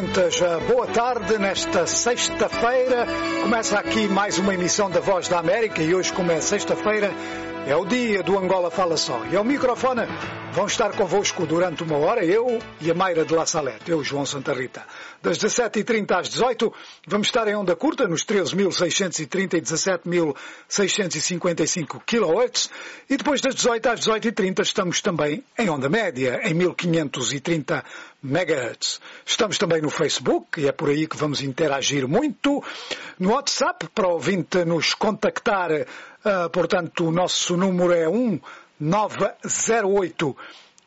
ouvintes, boa tarde. Nesta sexta-feira começa aqui mais uma emissão da Voz da América e hoje, como é sexta-feira, é o dia do Angola Fala Só. E ao microfone vão estar convosco durante uma hora eu e a Mayra de La Salete, eu, João Santa Rita. Das 17h30 às 18 vamos estar em onda curta nos 13.630 e 17.655 kHz e depois das 18 às 18h30 estamos também em onda média, em 1530 MHz. Estamos também no Facebook e é por aí que vamos interagir muito. No WhatsApp, para o ouvinte nos contactar, uh, portanto, o nosso número é 1908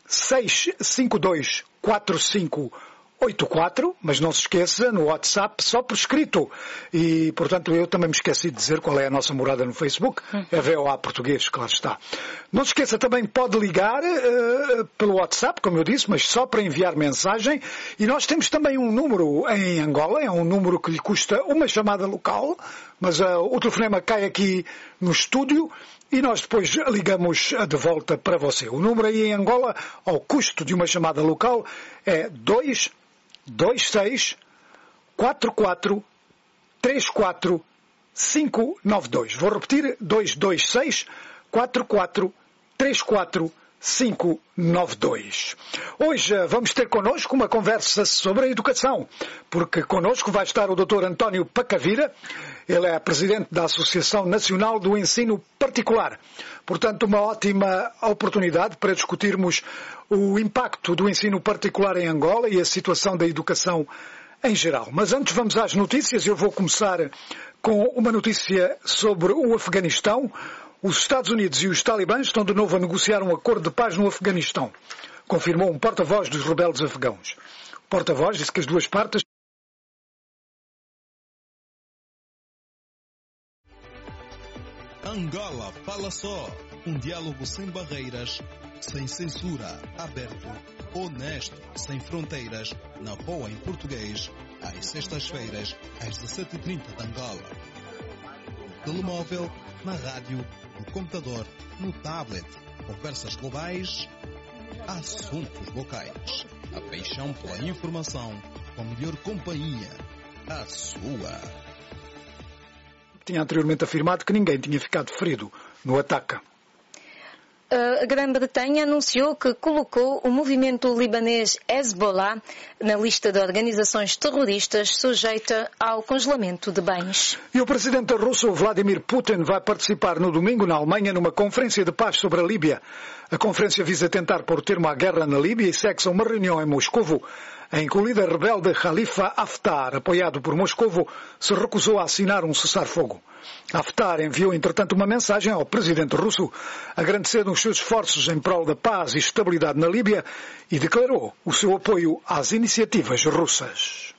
652 45 84, mas não se esqueça, no WhatsApp só por escrito. E, portanto, eu também me esqueci de dizer qual é a nossa morada no Facebook. É VOA Português, claro está. Não se esqueça também, pode ligar uh, pelo WhatsApp, como eu disse, mas só para enviar mensagem. E nós temos também um número em Angola, é um número que lhe custa uma chamada local, mas uh, o telefonema cai aqui no estúdio e nós depois ligamos de volta para você. O número aí em Angola, ao custo de uma chamada local, é 2 26 44 34 592. Vou repetir, 226 44 34 592. Hoje eh, vamos ter connosco uma conversa sobre a educação, porque connosco vai estar o Dr. António Pacavira, ele é presidente da Associação Nacional do Ensino Particular. Portanto, uma ótima oportunidade para discutirmos o impacto do ensino particular em Angola e a situação da educação em geral. Mas antes vamos às notícias. Eu vou começar com uma notícia sobre o Afeganistão. Os Estados Unidos e os talibãs estão de novo a negociar um acordo de paz no Afeganistão, confirmou um porta-voz dos rebeldes afegãos. O porta-voz disse que as duas partes Angola Fala Só. Um diálogo sem barreiras, sem censura, aberto, honesto, sem fronteiras, na boa em português, às sextas-feiras, às 17h30 de Angola. Telemóvel, na rádio, no computador, no tablet. Conversas globais, assuntos locais. A paixão pela informação, com a melhor companhia, a sua tinha anteriormente afirmado que ninguém tinha ficado ferido no ataque. A Grã-Bretanha anunciou que colocou o movimento libanês Hezbollah na lista de organizações terroristas sujeita ao congelamento de bens. E o presidente russo Vladimir Putin vai participar no domingo na Alemanha numa conferência de paz sobre a Líbia. A conferência visa tentar pôr termo à guerra na Líbia e segue-se a uma reunião em Moscovo em que o líder rebelde Khalifa Haftar, apoiado por Moscovo, se recusou a assinar um cessar-fogo. Haftar enviou, entretanto, uma mensagem ao presidente russo, agradecendo os seus esforços em prol da paz e estabilidade na Líbia e declarou o seu apoio às iniciativas russas.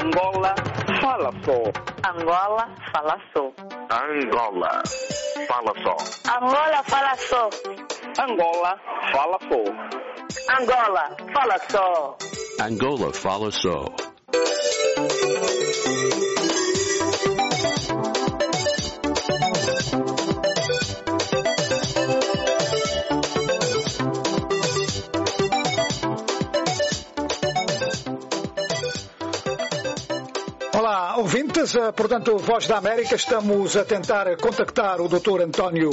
Angola fala só. Angola fala só. Angola fala só. Angola fala só. Angola fala só. Angola fala só. Angola fala só. Olá, ouvintes. Portanto, Voz da América, estamos a tentar contactar o Dr. António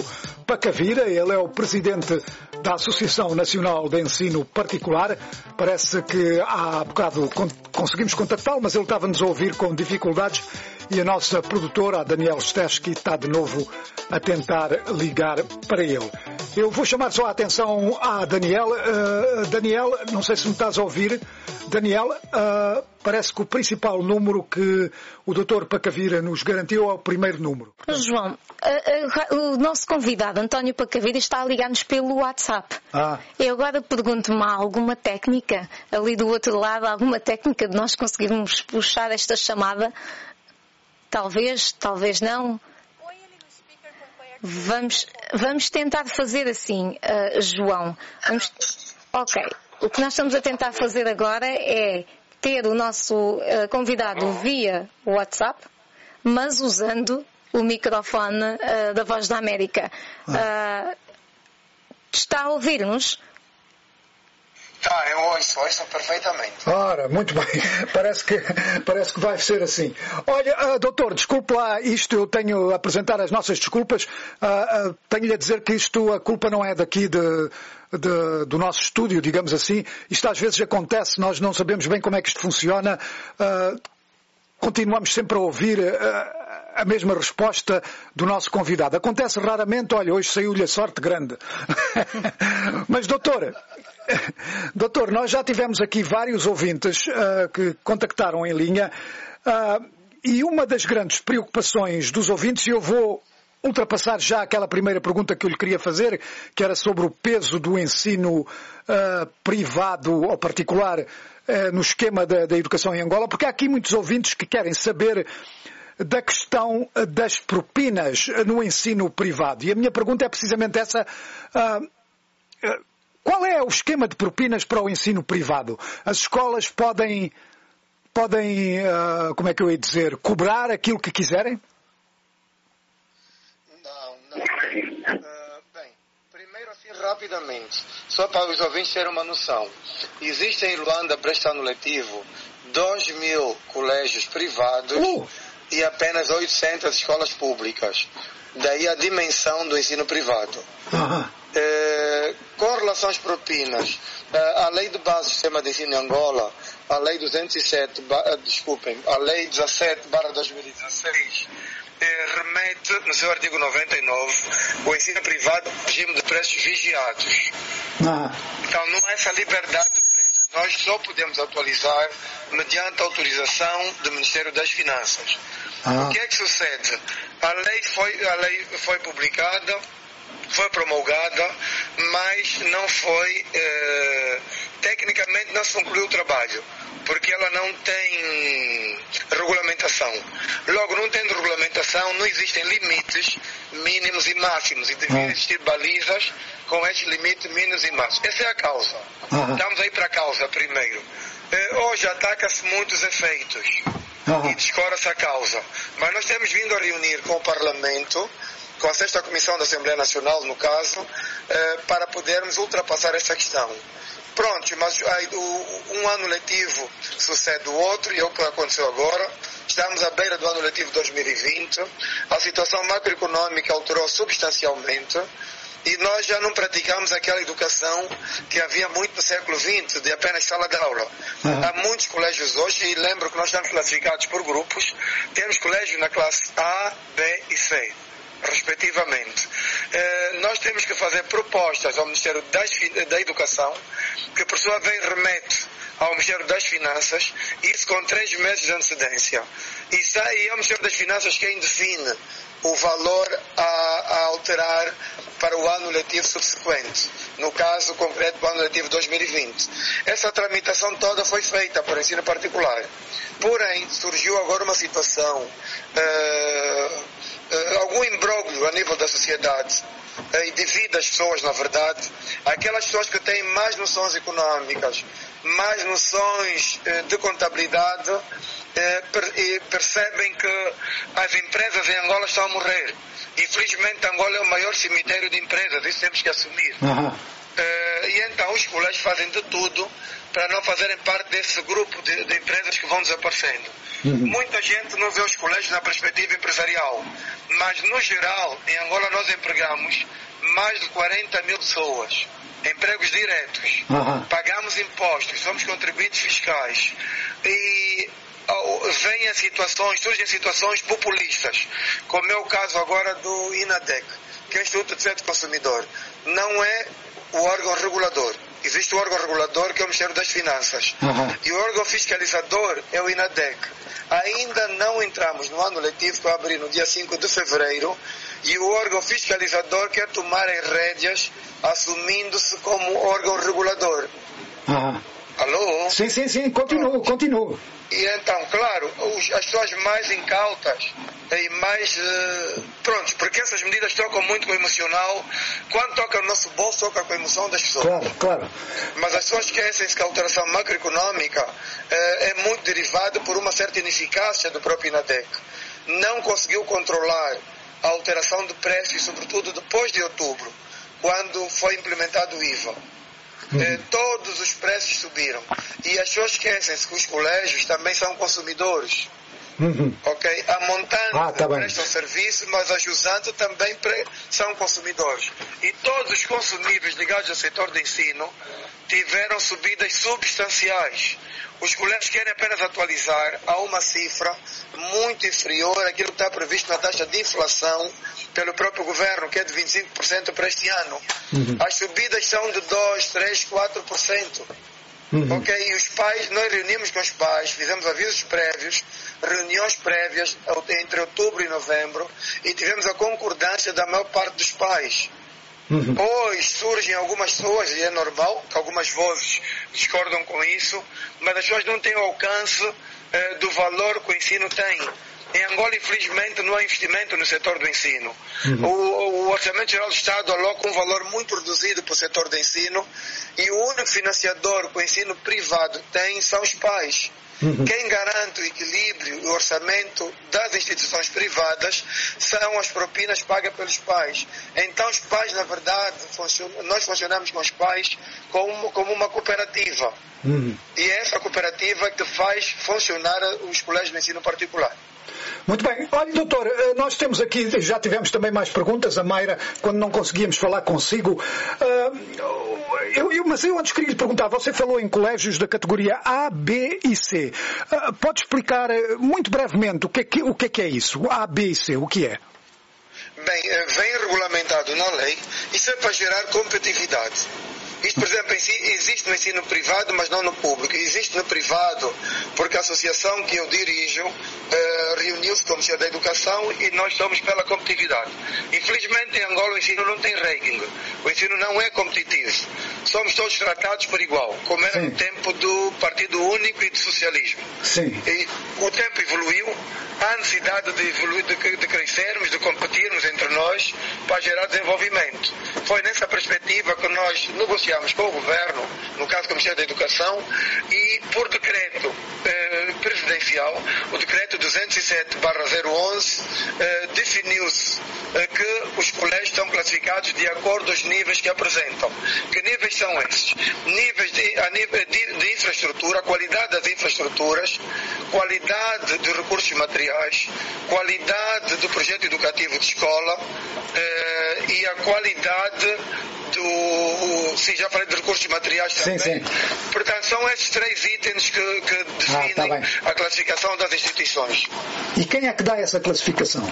Pacavira. Ele é o presidente da Associação Nacional de Ensino Particular. Parece que há bocado conseguimos contactá-lo, mas ele estava-nos a ouvir com dificuldades e a nossa produtora, a Daniel Stesky, está de novo a tentar ligar para ele. Eu vou chamar só a atenção à Daniel. Uh, Daniel, não sei se me estás a ouvir. Daniel, uh, parece que o principal número que o Dr. Pacavira nos garantiu é o primeiro número. João, uh, o nosso convidado, António Pacavira, está a ligar-nos pelo WhatsApp. Ah. Eu agora pergunto-me, há alguma técnica ali do outro lado, alguma técnica de nós conseguirmos puxar esta chamada? Talvez, talvez não. Vamos, vamos tentar fazer assim, uh, João. Vamos, ok. O que nós estamos a tentar fazer agora é ter o nosso uh, convidado via WhatsApp, mas usando o microfone uh, da Voz da América. está a ouvir-nos? Tá, eu ouço, ouço perfeitamente. Ora, muito bem. Parece que, parece que vai ser assim. Olha, ah, doutor, desculpe lá isto, eu tenho a apresentar as nossas desculpas. Ah, ah, Tenho-lhe a dizer que isto, a culpa não é daqui de, de- do nosso estúdio, digamos assim. Isto às vezes acontece, nós não sabemos bem como é que isto funciona. Continuamos sempre a ouvir a mesma resposta do nosso convidado. Acontece raramente, olha, hoje saiu-lhe a sorte grande. Mas, doutor, doutor, nós já tivemos aqui vários ouvintes ah, que contactaram em linha ah, e uma das grandes preocupações dos ouvintes, e eu vou ultrapassar já aquela primeira pergunta que eu lhe queria fazer, que era sobre o peso do ensino ah, privado ou particular no esquema da, da educação em Angola, porque há aqui muitos ouvintes que querem saber da questão das propinas no ensino privado. E a minha pergunta é precisamente essa. Qual é o esquema de propinas para o ensino privado? As escolas podem, podem, ah, como é que eu ia dizer, cobrar aquilo que quiserem? Não, não. Ah, bem, primeiro assim rapidamente, só para os ouvintes terem uma noção. Existem em Luanda, para este ano letivo, 2 mil colégios privados Uh! e apenas 800 escolas públicas. Daí a dimensão do ensino privado. Com relação às propinas, eh, a lei de base do sistema de ensino em Angola, a lei 207, ba- eh, desculpem, a lei 17 barra 2016, eh, remete no seu artigo 99 o ensino privado ao regime de preços vigiados. Ah, Então não há essa liberdade de preço. Nós só podemos atualizar mediante autorização do Ministério das Finanças. Ah. O que é que sucede? A lei foi, a lei foi publicada, foi promulgada, mas não foi, eh, tecnicamente não se concluiu o trabalho, porque ela não tem regulamentação. Logo, não tendo regulamentação, não existem limites mínimos e máximos, e devem existir balizas com estes limites mínimos e máximos. Essa é a causa. Aham. Estamos aí para a causa primeiro. Eh, hoje ataca-se muitos efeitos Aham. e descora-se a causa. Mas nós temos vindo a reunir com o Parlamento, com a sexta Comissão da Assembleia Nacional, no caso, eh, para podermos ultrapassar essa questão. Pronto, mas aí, o- um ano letivo sucede o outro, e é o que aconteceu agora. Estamos à beira do ano letivo 2020. A situação macroeconômica alterou substancialmente. E nós já não praticamos aquela educação que havia muito no século XX, de apenas sala de aula. Uhum. Há muitos colégios hoje, e lembro que nós estamos classificados por grupos, temos colégios na classe A, B e C, respectivamente. Eh, nós temos que fazer propostas ao Ministério da Educação, que por sua vez remete ao Ministério das Finanças, isso com três meses de antecedência. E sai ao Ministério das Finanças quem define o valor a, a alterar para o ano letivo subsequente, no caso concreto do ano letivo 2020. Essa tramitação toda foi feita por ensino particular. Porém, surgiu agora uma situação, eh, algum imbróglio a nível da sociedade, eh, e devido às pessoas, na verdade, aquelas pessoas que têm mais noções económicas, mais noções eh, de contabilidade, eh, per- percebem que as empresas em Angola estão a morrer. Infelizmente, Angola é o maior cemitério de empresas, isso temos que assumir. aham. Eh, e então os colégios fazem de tudo para não fazerem parte desse grupo de, de empresas que vão desaparecendo. Muita gente não vê os colégios na perspectiva empresarial, mas no geral, em Angola nós empregamos mais de 40 mil pessoas, empregos diretos. Aham. Pagamos impostos, somos contribuintes fiscais. E vêm situações, surgem situações populistas, como é o caso agora do INADEC, que é o Instituto de Defesa do Consumidor. Não é o órgão regulador. Existe o órgão regulador que é o Ministério das Finanças. Aham. E o órgão fiscalizador é o INADEC. Ainda não entramos no ano letivo que vai abrir no dia 5 de fevereiro e o órgão fiscalizador quer tomar as rédeas assumindo-se como órgão regulador. aham. Alô? Sim, sim, sim, continuo, continuo. E então, claro, os- as pessoas mais incautas e mais. eh, prontos, porque essas medidas tocam muito com o emocional. Quando toca no nosso bolso, toca com a emoção das pessoas. Claro, claro. Mas as pessoas esquecem-se que a alteração macroeconómica eh, é muito derivada por uma certa ineficácia do próprio INADEC. Não conseguiu controlar a alteração de preços, sobretudo depois de outubro, quando foi implementado o IVA. Eh, todos os preços subiram. E as pessoas esquecem-se que os colégios também são consumidores. Uhum. Ok? A montante Ah, tá presta o serviço, mas a jusante também pre- são consumidores. E todos os consumíveis ligados ao setor de ensino tiveram subidas substanciais. Os colégios querem apenas atualizar a uma cifra muito inferior àquilo que está previsto na taxa de inflação pelo próprio governo, que é de 25% para este ano. As subidas são de 2, 3, 4%. Uhum. Ok, e os pais, nós reunimos com os pais, fizemos avisos prévios, reuniões prévias entre outubro e novembro e tivemos a concordância da maior parte dos pais. Uhum. Hoje surgem algumas pessoas, e é normal, que algumas vozes discordam com isso, mas as pessoas não têm o alcance eh, do valor que o ensino tem. Em Angola, infelizmente, não há investimento no setor do ensino. O, o Orçamento Geral do Estado aloca um valor muito reduzido para o setor do ensino e o único financiador que o ensino privado tem são os pais. Quem garante o equilíbrio e o orçamento das instituições privadas são as propinas pagas pelos pais. Então, os pais, na verdade, funcionam- nós funcionamos com os pais como, como uma cooperativa. Uhum. E é essa cooperativa que faz funcionar os colégios de ensino particular. Muito bem. Olha, doutor, eh, nós temos aqui, já tivemos também mais perguntas, a Mayra, quando não conseguíamos falar consigo. Ah, eu, eu- mas eu antes queria lhe perguntar, você falou em colégios da categoria A, B e C. Ah, pode explicar eh, muito brevemente o que, é o que é que é isso? A, B e C, o que é? Bem, eh, vem regulamentado na lei, isso é para gerar competitividade. Isto, por exemplo, existe no ensino privado, mas não no público. Existe no privado, porque a associação que eu dirijo eh, reuniu-se com o Ministério da Educação e nós somos pela competitividade. Infelizmente, em Angola, o ensino não tem ranking. O ensino não é competitivo. Somos todos tratados por igual, como era Sim. no tempo do Partido Único e do socialismo. Sim. E o tempo evoluiu, há necessidade de evoluir, de, de crescermos, de competirmos entre nós para gerar desenvolvimento. Foi nessa perspectiva que nós negociamos com o governo, no caso com o Ministério da Educação, e por decreto eh, presidencial, o decreto 207/011 eh, definiu-se eh, que os colégios estão classificados de acordo aos níveis que apresentam. Que níveis são esses? Níveis de, a nível de, de infraestrutura, qualidade das infraestruturas, qualidade dos recursos materiais, qualidade do projeto educativo de escola eh, e a qualidade do. Sim, já falei de recursos materiais Sim, também. sim. Portanto, são esses três itens que, que definem tá bem. a classificação das instituições. E quem é que dá essa classificação?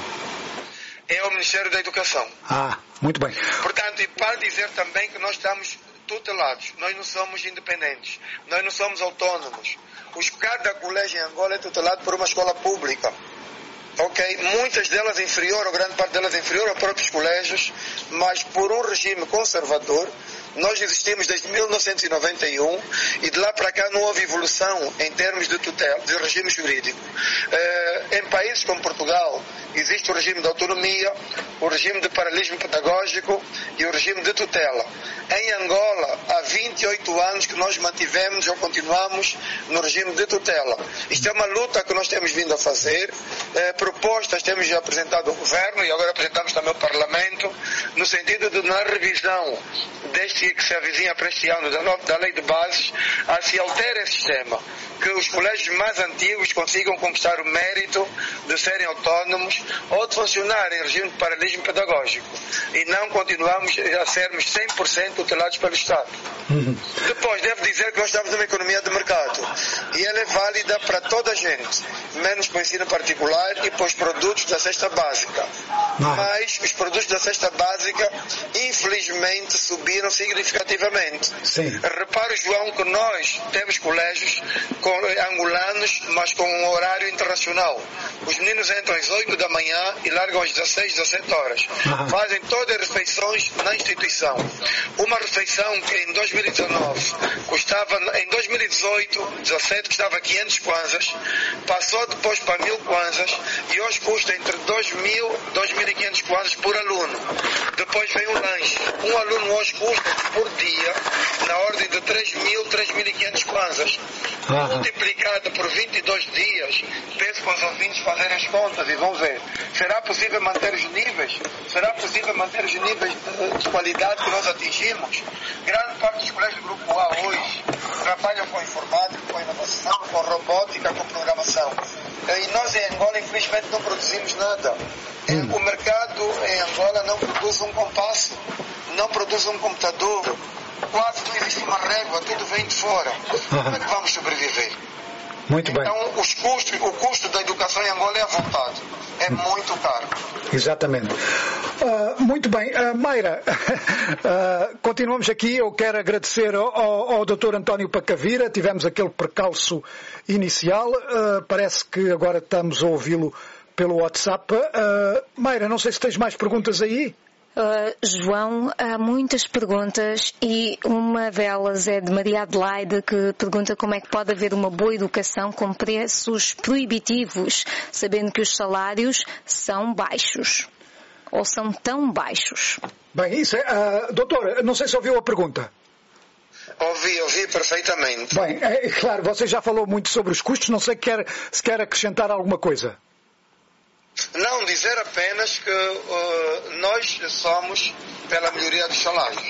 É o Ministério da Educação. Ah, muito bem. Portanto, e para dizer também que nós estamos tutelados, nós não somos independentes, nós não somos autônomos. Os, cada colégio em Angola é tutelado por uma escola pública. Ok? Muitas delas inferior, ou grande parte delas inferior a próprios colégios, mas por um regime conservador, nós existimos desde 1991 e de lá para cá não houve evolução em termos de tutela, de regime jurídico. Eh, em países como Portugal, existe o regime de autonomia, o regime de paralelismo pedagógico e o regime de tutela. Em Angola, há 28 anos que nós mantivemos ou continuamos no regime de tutela. Isto é uma luta que nós temos vindo a fazer. Eh, propostas temos apresentado ao Governo e agora apresentamos também ao Parlamento, no sentido de, na revisão deste que se avizinha para este ano da, da Lei de Bases, a se altere esse sistema. Que os colégios mais antigos consigam conquistar o mérito de serem autónomos ou de funcionar em regime de paralelismo pedagógico. E não continuamos a sermos 100% tutelados pelo Estado. Depois, devo dizer que nós estamos numa economia de mercado e ela é válida para toda a gente, menos para o ensino particular e para os produtos da cesta básica. Mas os produtos da cesta básica, infelizmente, subiram significativamente. Sim. Repare, João, que nós temos colégios com, eh, angolanos, mas com um horário internacional. Os meninos entram às 8 da manhã e largam às 16, 17 horas. Aham. Fazem todas as refeições na instituição. Uma refeição que em 2019 custava, em 2018, 17 custava 500 kwanzas, passou depois para 1000 kwanzas e hoje custa entre 2000 e 2500 kwanzas por aluno. Depois vem o lanche. Um aluno hoje custa por dia na ordem de 3.000, 3.500 kwanzas. Aham. Multiplicada por 22 dias, peço para os ouvintes fazerem as contas e vão ver. Será possível manter os níveis? Será possível manter os níveis de, de qualidade que nós atingimos? Grande parte dos colégios do Grupo A hoje trabalham com informática, com inovação, com robótica, com programação. Eh, E nós em Angola, infelizmente, não produzimos nada. Eh, O mercado em Angola não produz um compasso, não produz um computador, quase não existe uma régua, tudo vem de fora. Como é que vamos sobreviver? Muito bem. Então, os custos, o custo da educação em Angola é avultado. É muito caro. Exatamente. Ah, muito bem. Ah, Mayra, ah, continuamos aqui. Eu quero agradecer ao, ao, ao Dr. António Pacavira. Tivemos aquele percalço inicial. Ah, parece que agora estamos a ouvi-lo pelo WhatsApp. Ah, Mayra, não sei se tens mais perguntas aí. Uh, João, há muitas perguntas e uma delas é de Maria Adelaide que pergunta como é que pode haver uma boa educação com preços proibitivos, sabendo que os salários são baixos. Ou são tão baixos. Bem, isso é. ah, doutor, não sei se ouviu a pergunta. Ouvi, ouvi perfeitamente. Bem, é, é claro, você já falou muito sobre os custos. Não sei quer, se quer acrescentar alguma coisa. Não, dizer apenas que uh, nós somos pela melhoria dos salários,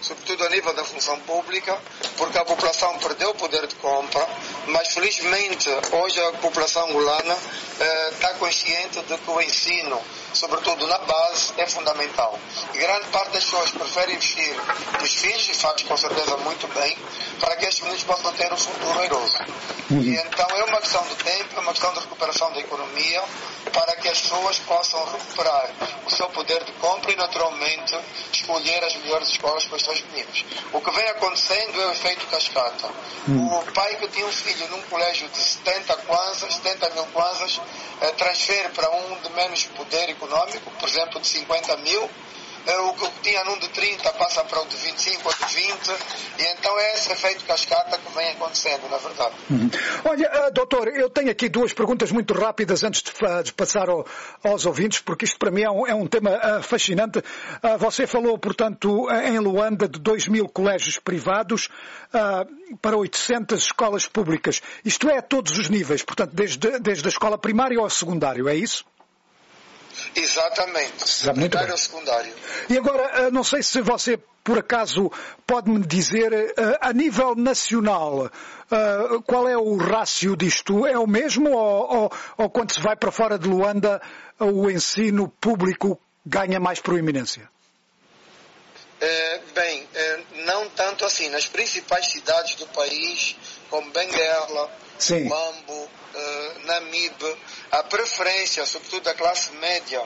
sobretudo a nível da função pública, porque a população perdeu o poder de compra, mas felizmente hoje a população angolana uh, está consciente de que o ensino, sobretudo na base, é fundamental. E grande parte das pessoas prefere investir nos filhos, e faz com certeza muito bem, para que estes meninos possam ter um futuro airoso. E então é uma questão de tempo, é uma questão de recuperação da economia, para que as pessoas possam recuperar o seu poder de compra e, naturalmente, escolher as melhores escolas para os seus meninos. O que vem acontecendo é o efeito cascata. O pai que tinha um filho num colégio de 70 kwanzas, 70 mil kwanzas, eh, transfere para um de menos poder econômico, por exemplo, de 50 mil, eh, o que tinha num de 30 passa para o de 25 ou de 20, e então é esse efeito cascata que vem acontecendo, na verdade. Olha, ah, doutor, eu tenho aqui duas perguntas muito rápidas antes de, passar ao- aos ouvintes, porque isto para mim é um, é um tema ah, fascinante. Você falou, portanto, em Luanda de 2 mil colégios privados para 800 escolas públicas. Isto é a todos os níveis, portanto, desde, desde a escola primária ao secundário, é isso? Exatamente. Bem. ou secundário. E agora, ah, não sei se você, por acaso, pode-me dizer, ah, a nível nacional, ah, qual é o rácio disto? É o mesmo ou, ou, ou quando se vai para fora de Luanda, o ensino público ganha mais proeminência? Eh, bem, eh, não tanto assim. Nas principais cidades do país, como Benguela, Sim. Mambo, eh, Namibe, a preferência, sobretudo da classe média,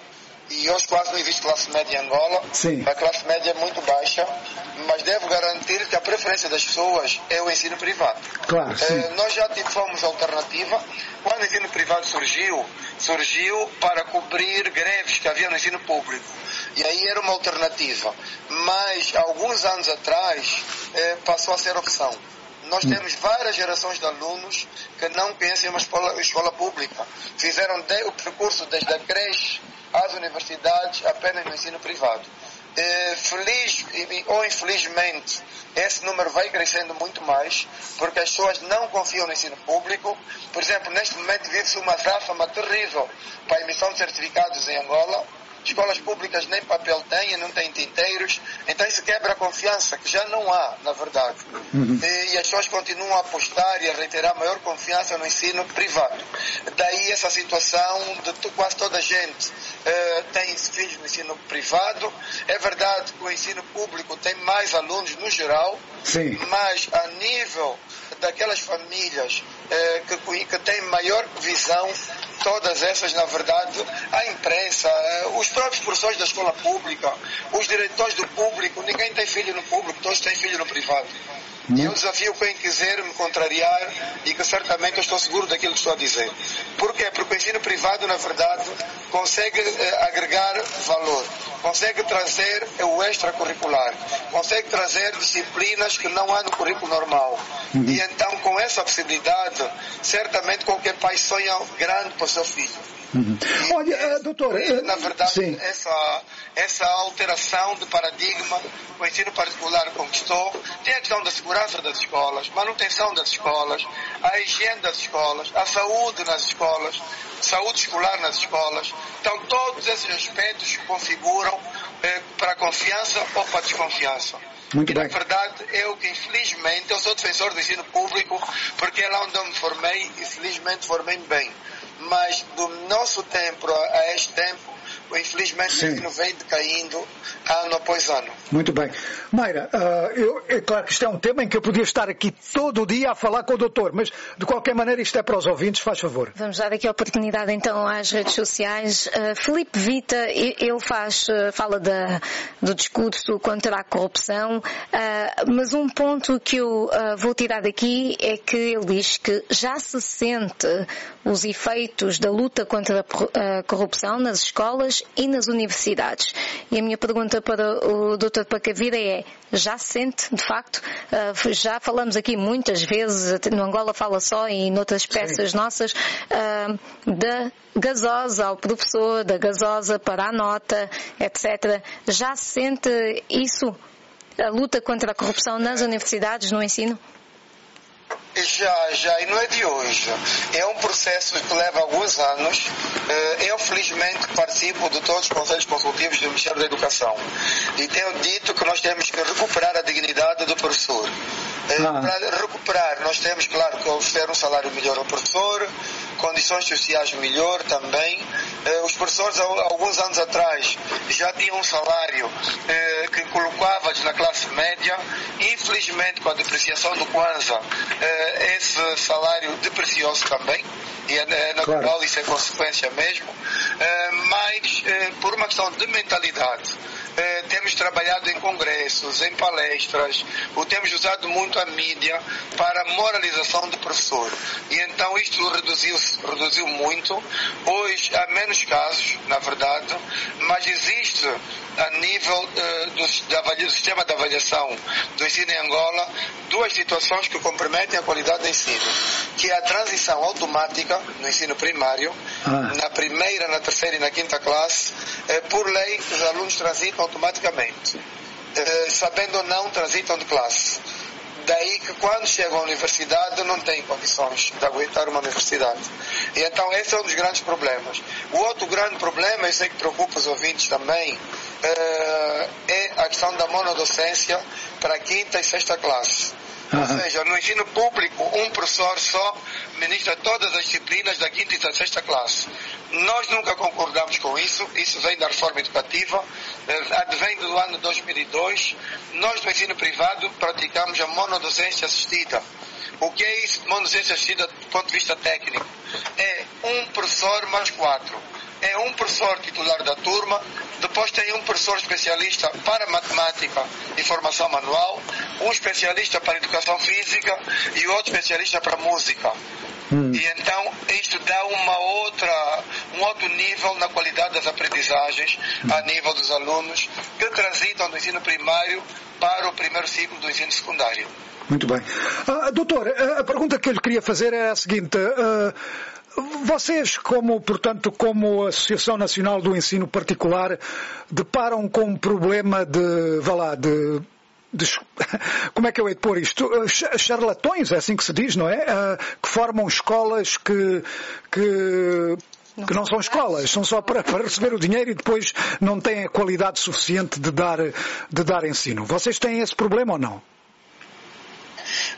e hoje quase não existe classe média em Angola, Sim. a classe média é muito baixa, mas devo garantir que a preferência das pessoas é o ensino privado. Claro, Eh, nós já tivemos alternativa. Quando o ensino privado surgiu, surgiu para cobrir greves que havia no ensino público. E aí era uma alternativa. Mas, alguns anos atrás, eh, passou a ser opção. Nós temos várias gerações de alunos que não conhecem uma escola, escola pública. Fizeram de- o percurso desde a creche às universidades apenas no ensino privado. Eh, feliz ou infelizmente, esse número vai crescendo muito mais, porque as pessoas não confiam no ensino público. Por exemplo, neste momento vive-se uma záfama terrível para a emissão de certificados em Angola. Escolas públicas nem papel têm, não têm tinteiros, então isso quebra a confiança, que já não há, na verdade. E, e as pessoas continuam a apostar e a reiterar maior confiança no ensino privado. Daí essa situação de quase toda a gente eh, tem filhos no ensino privado. É verdade que o ensino público tem mais alunos no geral, Sim. mas a nível daquelas famílias eh, que, que têm maior visão, todas essas, na verdade, a imprensa, eh, os próprios professores da escola pública, os diretores do público, ninguém tem filho no público, todos têm filho no privado. E eu desafio quem quiser me contrariar e que certamente eu estou seguro daquilo que estou a dizer. Por quê? Porque o ensino privado, na verdade, consegue eh, agregar valor, consegue trazer o extracurricular, consegue trazer disciplinas que não há no currículo normal. E então, com essa possibilidade, certamente qualquer pai sonha grande para o seu filho. Uhum. Olha, uh, doutor, uh, na verdade, sim. essa, essa alteração de paradigma que o ensino particular conquistou tem a questão da segurança das escolas, manutenção das escolas, a higiene das escolas, a saúde nas escolas, saúde escolar nas escolas. Então, todos esses aspectos configuram eh, para a confiança ou para a desconfiança. Muito e, bem. na verdade, eu que infelizmente, eu sou defensor do ensino público, porque é lá onde eu me formei e felizmente formei-me bem. Mas do nosso tempo a este tempo, infelizmente Sim. o vem decaindo ano após ano. Muito bem. Mayra, ah, eu, é claro que isto é um tema em que eu podia estar aqui todo o dia a falar com o doutor, mas de qualquer maneira isto é para os ouvintes, faz favor. Vamos dar aqui a oportunidade então às redes sociais. Uh, Filipe Vita, ele faz, uh, fala da, do discurso contra a corrupção, uh, mas um ponto que eu uh, vou tirar daqui é que ele diz que já se sente os efeitos da luta contra a corrupção nas escolas e nas universidades. E a minha pergunta para o Dr. Pacavira é, já se sente, de facto, uh, já falamos aqui muitas vezes, no Angola fala só e noutras peças nossas, uh, da gasosa ao professor, da gasosa para a nota, etc. Já se sente isso? A luta contra a corrupção nas universidades, no ensino? Já, já, e não é de hoje. É um processo que leva alguns anos. Eh, Eu, felizmente, participo de todos os conselhos consultivos do Ministério da Educação. E tenho dito que nós temos que recuperar a dignidade do professor. Eh, Ah. Para recuperar, nós temos, claro, que oferecer um salário melhor ao professor, condições sociais melhor também. Eh, Os professores, alguns anos atrás, já tinham um salário eh, que colocava-os na classe média. Infelizmente, com a depreciação do Kwanza, eh, esse salário depreciou-se também. E é, é natural, Claro. isso é consequência mesmo. Mas, por uma questão de mentalidade, eh, temos trabalhado em congressos, em palestras, o temos usado muito a mídia para moralização do professor. E então isto reduziu, reduziu muito. Hoje há menos casos, na verdade, mas existe a nível eh, do, do sistema de avaliação do ensino em Angola duas situações que comprometem a qualidade do ensino, que é a transição automática no ensino primário, Ah. na primeira, na terceira e na quinta classe, eh, por lei os alunos transitam automaticamente. Eh, sabendo ou não, transitam de classe. Daí que quando chegam à universidade não têm condições de aguentar uma universidade. E então esse é um dos grandes problemas. O outro grande problema, eu sei que preocupa os ouvintes também, eh, é a questão da monodocência para a quinta e sexta classe. Ou Aham. seja, no ensino público, um professor só ministra todas as disciplinas da quinta e da sexta classe. Nós nunca concordamos com isso, isso vem da reforma educativa, eh, advém do ano 2002. Nós, no ensino privado, praticamos a monodocência assistida. O que é isso, monodocência assistida do ponto de vista técnico? É um professor mais quatro. É um professor titular da turma, depois tem um professor especialista para matemática e formação manual, um especialista para educação física e outro especialista para música. Hum. E então isto dá uma outra, um outro nível na qualidade das aprendizagens a nível dos alunos que transitam do ensino primário para o primeiro ciclo do ensino secundário. Muito bem. Ah, doutor, a- a pergunta que eu lhe queria fazer era a seguinte. ah, vocês, como, portanto, como Associação Nacional do Ensino Particular, deparam com um problema de, vá lá, de- como é que eu hei de pôr isto? Cha- Charlatões, é assim que se diz, não é? Ah, que formam escolas que, que, que não são escolas, são só para, para receber o dinheiro e depois não têm a qualidade suficiente de dar, de dar ensino. Vocês têm esse problema ou não?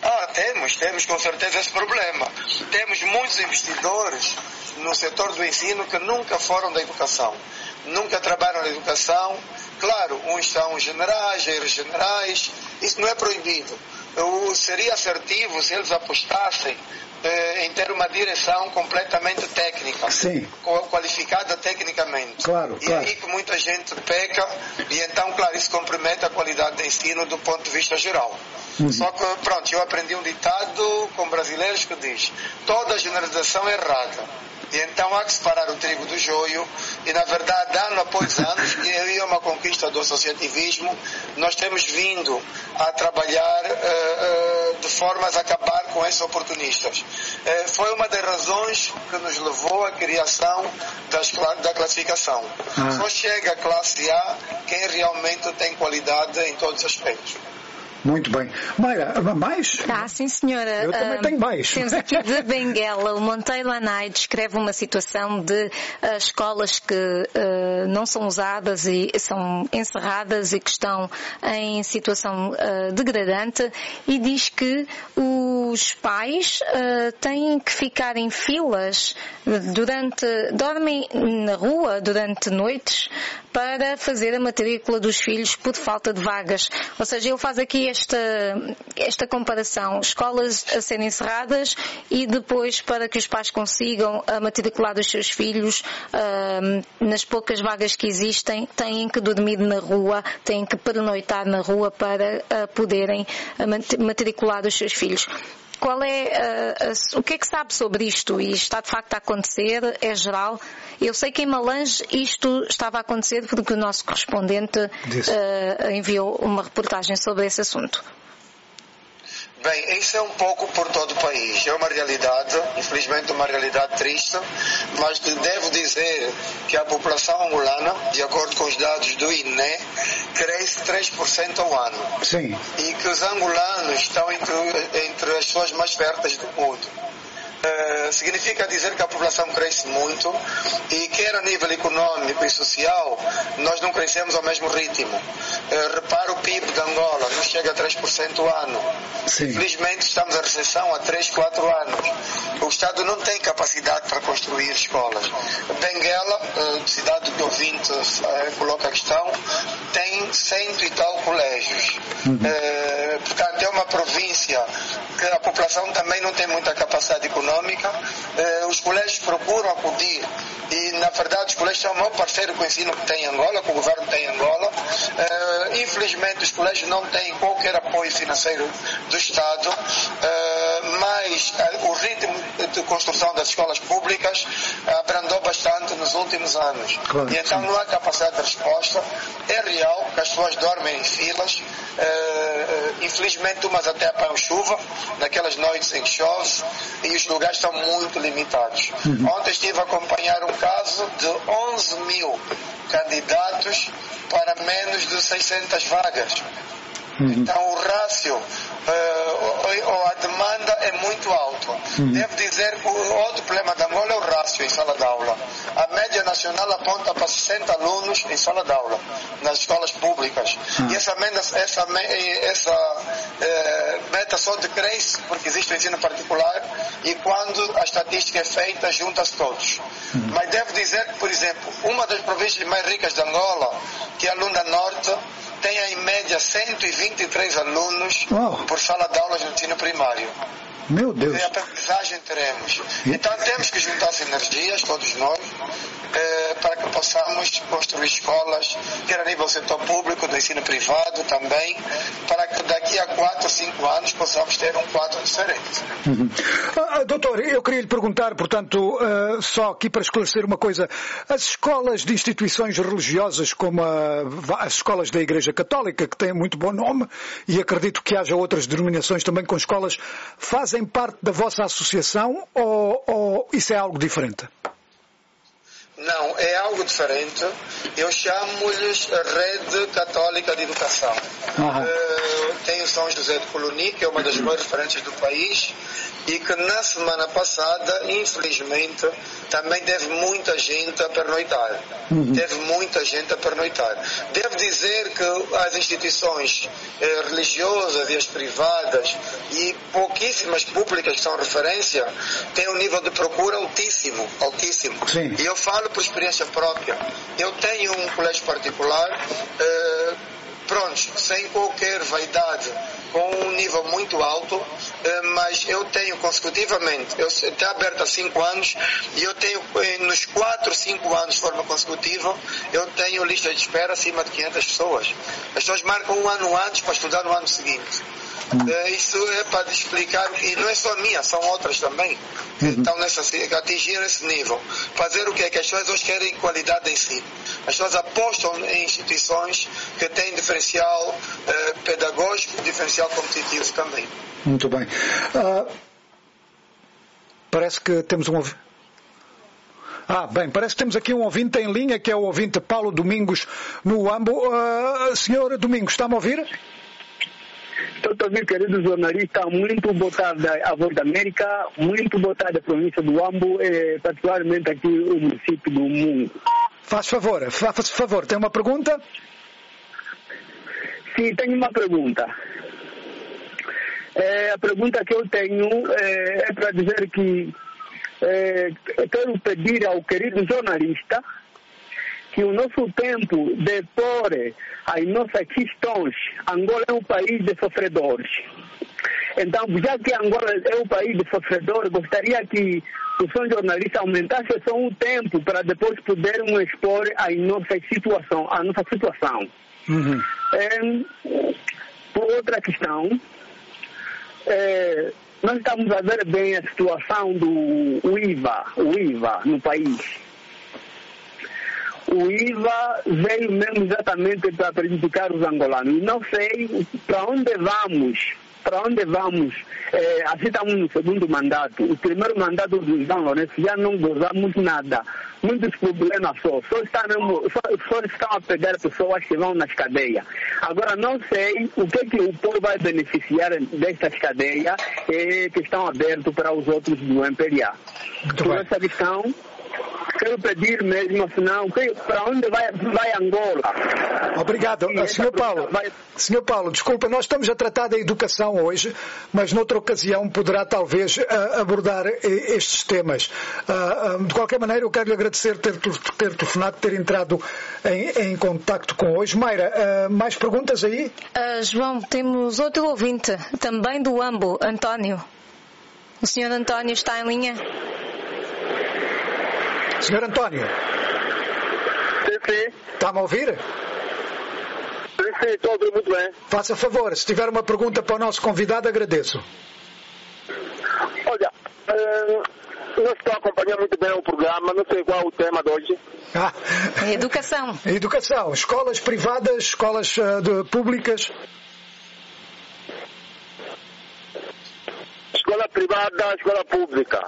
Ah, temos, temos com certeza esse problema. Temos muitos investidores no setor do ensino que nunca foram da educação, nunca trabalham na educação. Claro, uns são generais, generais, isso não é proibido. O- seria assertivo se eles apostassem eh, em ter uma direção completamente técnica, Sim. qua- qualificada tecnicamente. Claro, e claro. aí que muita gente peca, e então, claro, isso compromete a qualidade do ensino do ponto de vista geral. Uhum. Só que, pronto, eu aprendi um ditado com brasileiros que diz: toda generalização é errada. E então há que separar o trigo do joio. E na verdade, ano após ano, e é uma conquista do associativismo, nós temos vindo a trabalhar uh, uh, de formas a acabar com esses oportunistas. Uh, foi uma das razões que nos levou à criação das, da classificação. Ah. Só chega a classe A quem realmente tem qualidade em todos os aspectos. Muito bem. Mayra, mais? Ah, sim, senhora. Eu também uh, tenho mais. Temos aqui de Benguela, o Monteiro Anai descreve uma situação de uh, escolas que uh, não são usadas e são encerradas e que estão em situação degradante e diz que os pais têm que ficar em filas durante, dormem na rua durante noites para fazer a matrícula dos filhos por falta de vagas. Ou seja, ele faz aqui esta, esta comparação. Escolas a serem encerradas e depois para que os pais consigam matricular os seus filhos uh, nas poucas vagas que existem, têm que dormir na rua, têm que pernoitar na rua para uh, poderem matricular os seus filhos. Qual é, uh, o que é que sabe sobre isto? E está de facto a acontecer? É geral? Eu sei que em Malange isto estava a acontecer porque o nosso correspondente uh, enviou uma reportagem sobre esse assunto. Bem, isso é um pouco por todo o país. É uma realidade, infelizmente uma realidade triste, mas devo dizer que a população angolana, de acordo com os dados do INE, cresce 3% ao ano. Sim. E que os angolanos estão entre, entre as pessoas mais férteis do mundo. Uh, significa dizer que a população cresce muito e quer a nível econômico e social nós não crescemos ao mesmo ritmo. Uh, repara o PIB de Angola, não chega a 3% ao ano. Sim. Felizmente estamos a recessão há 3, 4 anos. O Estado não tem capacidade para construir escolas. Benguela, uh, cidade do ouvinte coloca a questão, tem cento e tal colégios. Uhum. portanto, é uma província que a população também não tem muita capacidade econômica econômica, eh, os colégios procuram acudir e, na verdade, os colégios são o maior parceiro com o ensino que tem em Angola, que o governo tem em Angola. Eh, infelizmente, os colégios não têm qualquer apoio financeiro do Estado, eh, mas eh, o ritmo de construção das escolas públicas abrandou bastante nos últimos anos. Claro, e então sim. não há capacidade de resposta. É real que as pessoas dormem em filas, eh, infelizmente umas até apanham chuva, naquelas noites em que chove, e os lugares estão muito limitados. Uhum. Ontem estive a acompanhar um caso de 11 mil candidatos para menos de 600 vagas. Uhum. Então o rácio, uh, a demanda é muito alto. Uhum. Devo dizer que o outro problema da Angola é o rácio em sala de aula. A média nacional aponta para 60 alunos em sala de aula, nas escolas públicas. Uhum. E essa, essa, essa uh, meta só decresce porque existe o ensino particular e quando a estatística é feita, junta-se todos. Uhum. Mas devo dizer que, por exemplo, uma das províncias mais ricas de Angola, que é a Lunda Norte, tem em média 123 alunos por sala de aulas no ensino primário. Meu Deus. E a aprendizagem teremos. Então temos que juntar as energias, todos nós, eh, para que possamos construir escolas, quer a nível setor público, do ensino privado também, para que daqui a 4, 5 anos possamos ter um quadro diferente. Uhum. Ah, doutor, eu queria lhe perguntar, portanto, uh, só aqui para esclarecer uma coisa, as escolas de instituições religiosas, como a, as escolas da Igreja Católica, que têm muito bom nome, e acredito que haja outras denominações também com escolas, fazem parte da vossa associação ou, ou isso é algo diferente? Não, é algo diferente. Eu chamo-lhes Rede Católica de Educação. Uhum. Uh, tem o São José de Coloni, que é uma das maiores referências do país, e que na semana passada, infelizmente, também teve muita gente a pernoitar. Uhum. Teve muita gente a pernoitar. Devo dizer que as instituições eh, religiosas e as privadas e pouquíssimas públicas que são referência têm um nível de procura altíssimo, altíssimo. Sim. E eu falo por experiência própria. Eu tenho um colégio particular eh, prontos, sem qualquer vaidade, com um nível muito alto, eh, mas eu tenho consecutivamente, eu está aberto há 5 anos e eu tenho eh, nos 4, 5 anos de forma consecutiva, eu tenho lista de espera acima de 500 pessoas. As pessoas marcam um ano antes para estudar no ano seguinte. Eh, isso é para explicar, e não é só minha, são outras também, que estão nessa, que atingir esse nível. Fazer o quê? Que as pessoas hoje querem qualidade de ensino. As pessoas apostam em instituições que têm diferencial eh, pedagógico, diferencial competitivo também. Muito bem. Ah, parece que temos um Ah, bem, parece que temos aqui um ouvinte em linha, que é o ouvinte Paulo Domingos, no AMBO. Ah, senhor Domingos, está-me a ouvir? Estou a ouvir, querido jornalista, muito boa tarde à Voz da América, muito boa tarde à província do Ambo, eh, particularmente aqui o município do Mungo. Faz favor, faça favor, tem uma pergunta? Sim, tenho uma pergunta. Eh, a pergunta que eu tenho eh, é para dizer que eh, eu quero pedir ao querido jornalista que o nosso tempo de pôr as nossas questões, Angola é um país de sofredores. Então, já que Angola é um país de sofredores, gostaria que o senhor jornalista aumentasse só um tempo para depois podermos expor a nossa situação, a nossa situação. Uhum. É, por outra questão, é, nós estamos a ver bem a situação do IVA, o IVA no país. O IVA veio mesmo exatamente para prejudicar os angolanos. Não sei para onde vamos, para onde vamos. É, assim estamos no segundo mandato. O primeiro mandato do João Lourenço já não gozamos nada. Muitos problemas só. Só, está mesmo, só, só estão a pegar pessoas que vão nas cadeias. Agora não sei o que, que o povo vai beneficiar destas cadeias eh, que estão abertas para os outros do MPLA. Por essa questão, quero pedir mesmo, senão, que- para onde vai, vai Angola? Obrigado. E Senhor Paulo, vai- Senhor Paulo, desculpa, nós estamos a tratar da educação hoje, mas noutra ocasião poderá talvez ah, abordar eh, estes temas. Ah, ah, de qualquer maneira, eu quero lhe agradecer ter, ter telefonado, ter entrado em, em contacto com hoje. Mayra, mais perguntas aí? Ah, João, temos outro ouvinte, também do AMBO, António. O senhor António está em linha? Senhor António, Sim, sim. está-me a ouvir? Sim, sim, estou a ouvir muito bem. Faça favor, se tiver uma pergunta para o nosso convidado, agradeço. Olha, eh, não estou acompanhando muito bem o programa, não sei qual é o tema de hoje. Ah, Educação. educação, escolas privadas, escolas ah, de- públicas. Escola privada, escola pública.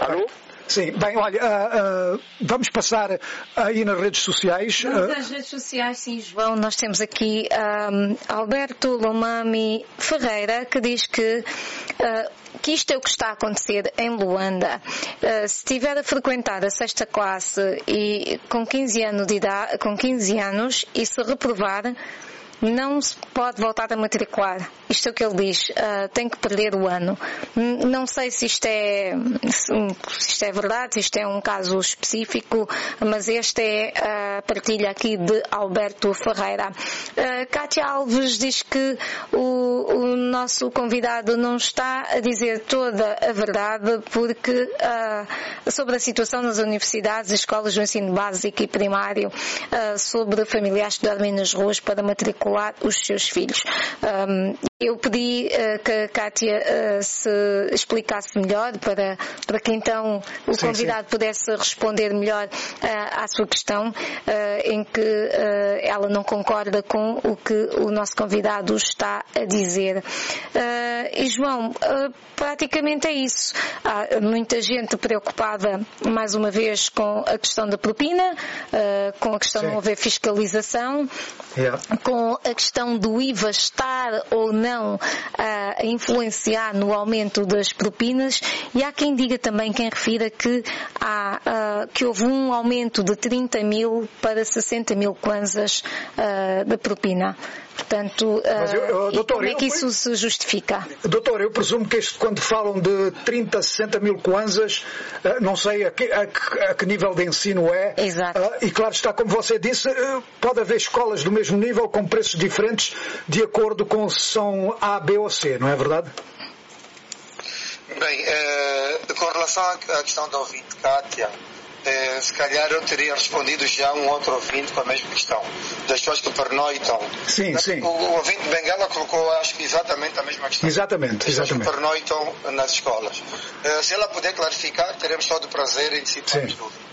Alô? Sim, bem, olha, ah, ah, vamos passar aí nas redes sociais. Vamos ah, redes sociais, sim, João. Nós temos aqui Alberto Lomami Ferreira, que diz que, que isto é o que está a acontecer em Luanda. Ah, se estiver a frequentar a sexta classe e com 15 anos de idade, com 15 anos e se reprovar, não se pode voltar a matricular. Isto é o que ele diz. ah, tem que perder o ano. Não sei se isto é se isto é verdade, se isto é um caso específico, mas esta é a partilha aqui de Alberto Ferreira. Ah, Kátia Alves diz que o, o nosso convidado não está a dizer toda a verdade porque ah, sobre a situação nas universidades escolas do ensino básico e primário, ah, sobre familiares que dormem nas ruas para matricular os seus filhos. Ahm, eu pedi ah, que a Kátia ah, se explicasse melhor para, para que então o Sim, convidado pudesse responder melhor ah, à sua questão, em que ela não concorda com o que o nosso convidado está a dizer. E João, praticamente é isso. Há muita gente preocupada, mais uma vez, com a questão da propina, com a questão de Sim. não haver fiscalização, yeah. com a questão do IVA estar ou não ah, a influenciar no aumento das propinas e há quem diga também, quem refira que, há, ah, que houve um aumento de 30 mil para 60 mil kwanzas ah, da propina. Portanto, Mas eu- eu- e doutor, como é eu- que isso se justifica? Doutor, eu presumo que este, quando falam de 30, 60 mil kwanzas, eh, não sei a que, a a que nível de ensino é. Exato. Ah, e claro está, como você disse, eh, pode haver escolas do mesmo nível com preços diferentes de acordo com se são A, B ou C, não é verdade? Bem, eh, com relação à à questão da ouvinte Kátia, eh, se calhar eu teria respondido já um outro ouvinte com a mesma questão, das pessoas que pernoitam. Sim, sim. O, o ouvinte de Bengala colocou, acho que exatamente a mesma questão. Exatamente, pessoas que exatamente. pernoitam nas escolas. Eh, se ela puder clarificar, teremos todo o prazer em dissipar dúvidas.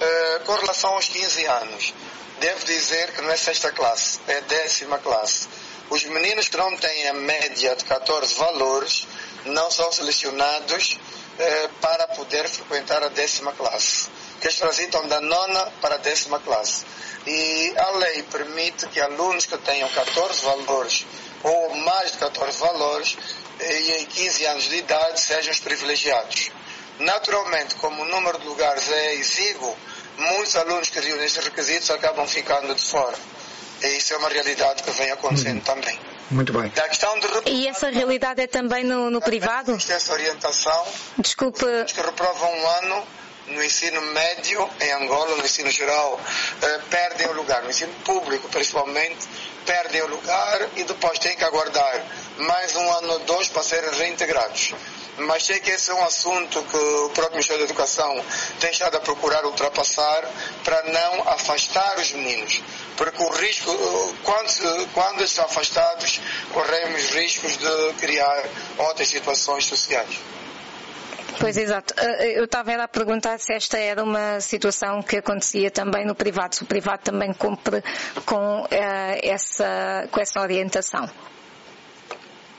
Eh, com relação aos 15 anos, devo dizer que não é sexta classe, é décima classe. Os meninos que não têm a média de 14 valores não são selecionados eh, para poder frequentar a décima classe. Que eles transitam da nona para a décima classe. E a lei permite que alunos que tenham 14 valores ou mais de 14 valores eh, e em 15 anos de idade sejam os privilegiados. Naturalmente, como o número de lugares é exíguo, muitos alunos que reúnem esses requisitos acabam ficando de fora. E isso é uma realidade que vem acontecendo também. Muito bem. Da questão de E essa realidade é também no, no privado? Existe essa orientação, Desculpe, os que reprovam um ano no ensino médio em Angola, no ensino geral, eh, perdem o lugar. No ensino público, principalmente, perdem o lugar e depois têm que aguardar mais um ano ou dois para serem reintegrados. Mas sei que esse é um assunto que o próprio Ministério da Educação tem estado a procurar ultrapassar para não afastar os meninos. Porque o risco, eh, quando, quando eles são afastados, corremos riscos de criar outras situações sociais. pois exato. Eh, Eu estava a perguntar se esta era uma situação que acontecia também no privado, se o privado também cumpre com, eh, essa, com essa orientação.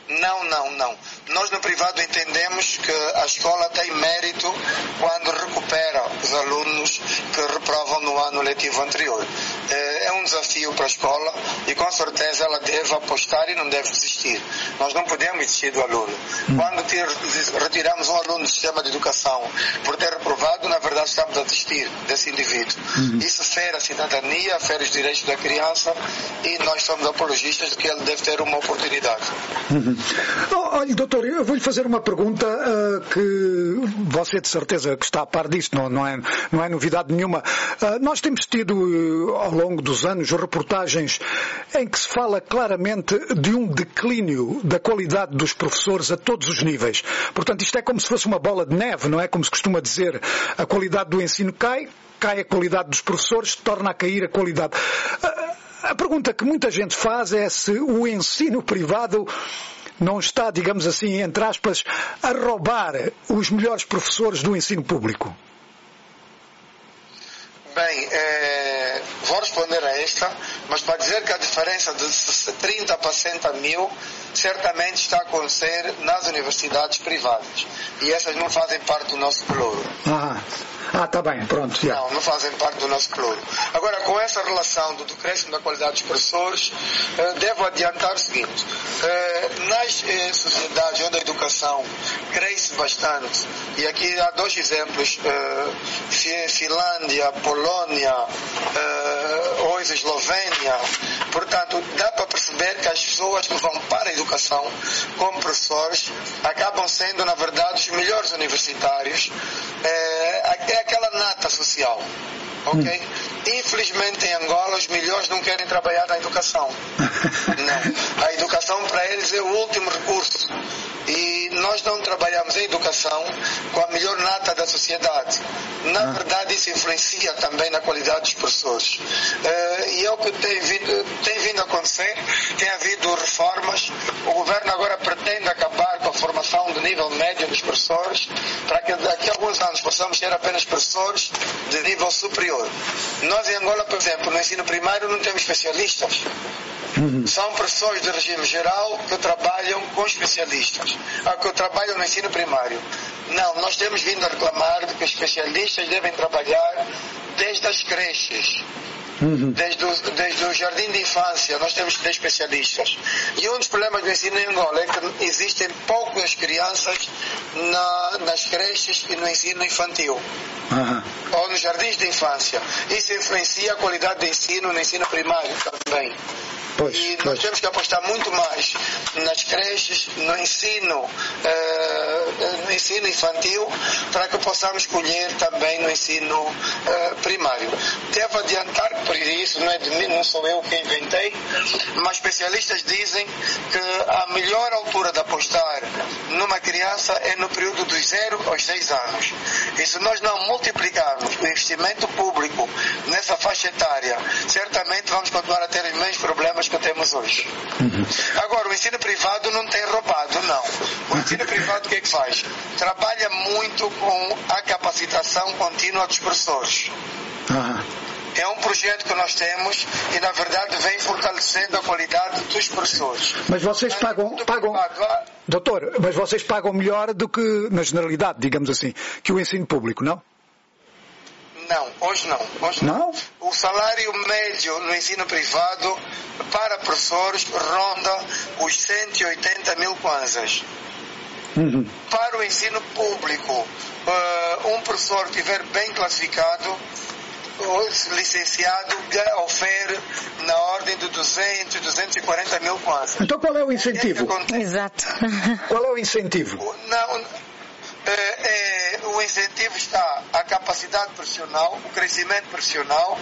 Não, não, não. Nós no privado entendemos que a escola tem mérito quando recupera os alunos que reprovam no ano letivo anterior. Eh, É um desafio para a escola e com certeza ela deve apostar e não deve desistir. Nós não podemos desistir do aluno. Quando tir- retiramos um aluno do sistema de educação por ter reprovado, na verdade estamos a desistir desse indivíduo. Isso fere a cidadania, fere os direitos da criança e nós somos apologistas de que ele deve ter uma oportunidade. Oh, Olha, doutor, eu vou-lhe fazer uma pergunta ah, que você de certeza que está a par disso, não, não, é, não é novidade nenhuma. Ah, nós temos tido eh, ao longo dos anos reportagens em que se fala claramente de um declínio da qualidade dos professores a todos os níveis. Portanto, isto é como se fosse uma bola de neve, não é? Como se costuma dizer, a qualidade do ensino cai, cai a qualidade dos professores, torna a cair a qualidade. Ah, a pergunta que muita gente faz é se o ensino privado não está, digamos assim, entre aspas, a roubar os melhores professores do ensino público? Bem, eh, vou responder a esta, mas para dizer que a diferença de 30 para 60 mil certamente está a acontecer nas universidades privadas. E essas não fazem parte do nosso pluro. Ah, ah tá bem, pronto, já. Não, não fazem parte do nosso pluro. Agora, com essa relação do decréscimo da qualidade dos professores, eh, devo adiantar o seguinte. eh, nas eh, sociedades onde a educação cresce bastante, e aqui há dois exemplos, Fi- Finlândia, Polônia, eh, ou Eslovênia, portanto, dá para perceber que as pessoas que vão para a educação como professores acabam sendo, na verdade, os melhores universitários. Eh, é aquela nata social. Ok? Infelizmente em Angola os melhores não querem trabalhar na educação. Não. A educação para eles é o último recurso. Nós não trabalhamos em educação com a melhor nata da sociedade. Na verdade, isso influencia também na qualidade dos professores. Eh, e é o que tem vindo, tem vindo a acontecer. Tem havido reformas. O governo agora pretende acabar com a formação do nível médio dos professores para que daqui a alguns anos possamos ter apenas professores de nível superior. Nós em Angola, por exemplo, no ensino primário não temos especialistas. São professores de regime geral que trabalham com especialistas, ah, que trabalham no ensino primário. Não, nós temos vindo a reclamar de que os especialistas devem trabalhar desde as creches. Desde o, desde o jardim de infância, nós temos que ter especialistas. E um dos problemas do ensino em Angola é que existem poucas crianças na- nas creches e no ensino infantil Aham. ou nos jardins de infância. Isso influencia a qualidade do ensino no ensino primário também. Pois, E nós pois. temos que apostar muito mais nas creches, no ensino, eh, no ensino infantil, para que possamos colher também no ensino eh, primário. Devo adiantar, por isso não, é de mim, não sou eu que inventei, mas especialistas dizem que a melhor altura de apostar numa criança é no período dos 0 aos 6 anos. E se nós não multiplicarmos o investimento público nessa faixa etária, certamente vamos continuar a ter os mesmos problemas que temos hoje. Agora, o ensino privado não tem roubado, não. O ensino privado o que é que faz? Trabalha muito com a capacitação contínua dos professores. É um projeto que nós temos e, na verdade, vem fortalecendo a qualidade dos professores. Mas vocês pagam, pagam, doutor, mas vocês pagam melhor do que, na generalidade, digamos assim, que o ensino público, não? Não, hoje não. Hoje não. O salário médio no ensino privado para professores ronda os 180 mil kwanzas. Uhum. Para o ensino público, uh, um professor que estiver bem classificado, licenciado, ofere na ordem de 200, 240 mil kwanzas. Então qual é o incentivo? Exato. Qual é o incentivo? Não, é, é, o incentivo está a capacidade profissional, o crescimento profissional,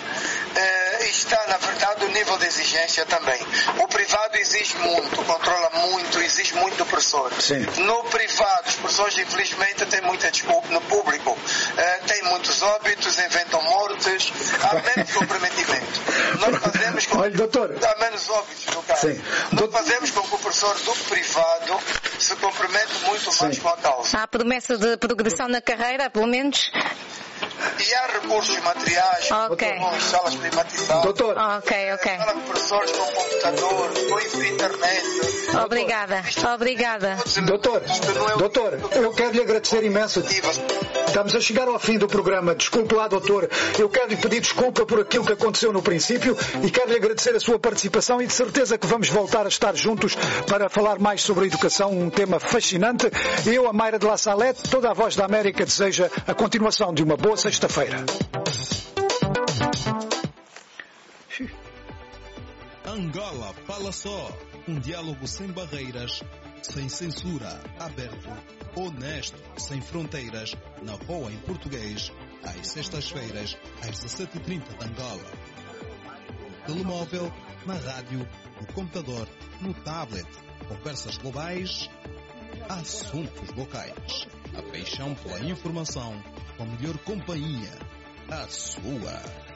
é, está, na verdade, o nível de exigência também. O privado exige muito, controla muito, exige muito do professor. Sim. No privado, os professores, infelizmente, têm muita desculpa. No público, é, têm muitos óbitos, inventam mortes, há menos comprometimento. Nós fazemos com Olha, doutor. Há menos óbitos, no caso. Sim. Nós fazemos com que o professor do privado se compromete muito mais Sim. com a causa. Há a promessa de progressão na carreira, pelo menos? E há recursos materiais, Ok. com salas climatizadas, Doutor, Ok, ok. sala de professores com computador, com internet. Obrigada, obrigada. doutor, Isto não é doutor, eu quero lhe agradecer imenso. Estamos a chegar ao fim do programa. Desculpe lá, doutor. Eu quero lhe pedir desculpa por aquilo que aconteceu no princípio e quero lhe agradecer a sua participação e de certeza que vamos voltar a estar juntos para falar mais sobre a educação, um tema fascinante. Eu, a Mayra de La Salette, toda a voz da América deseja a continuação de uma boa sexta-feira. Angola Fala Só. Um diálogo sem barreiras, sem censura, aberto, honesto, sem fronteiras, na boa em português, às sextas-feiras, às 17h30 de Angola. No telemóvel, na rádio, no computador, no tablet. Conversas globais, assuntos locais. A paixão pela informação, com a melhor companhia, a sua.